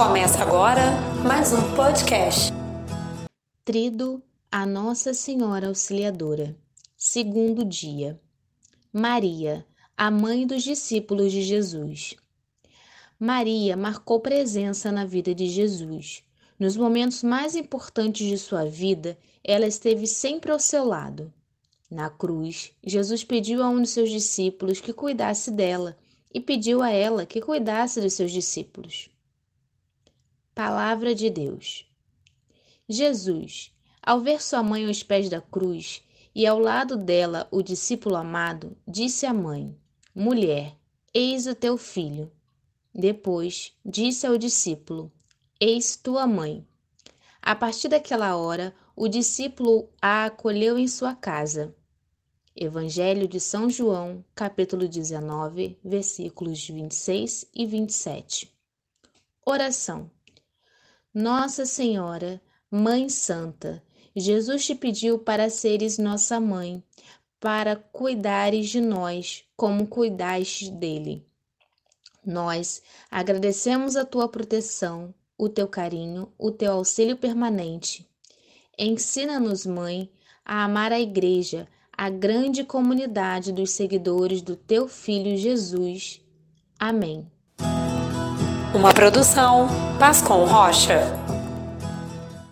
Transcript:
Começa agora mais um podcast. Trido a Nossa Senhora Auxiliadora. Segundo dia. Maria, a mãe dos discípulos de Jesus. Maria marcou presença na vida de Jesus. Nos momentos mais importantes de sua vida, ela esteve sempre ao seu lado. Na cruz, Jesus pediu a um de seus discípulos que cuidasse dela e pediu a ela que cuidasse dos seus discípulos. Palavra de Deus. Jesus, ao ver sua mãe aos pés da cruz e ao lado dela o discípulo amado, disse à mãe: Mulher, eis o teu filho. Depois disse ao discípulo: Eis tua mãe. A partir daquela hora, o discípulo a acolheu em sua casa. Evangelho de São João, capítulo 19, versículos 26 e 27. Oração. Nossa Senhora, Mãe Santa, Jesus te pediu para seres nossa mãe, para cuidares de nós como cuidaste dele. Nós agradecemos a tua proteção, o teu carinho, o teu auxílio permanente. Ensina-nos, Mãe, a amar a Igreja, a grande comunidade dos seguidores do teu Filho Jesus. Amém. Uma produção Pascom Rocha.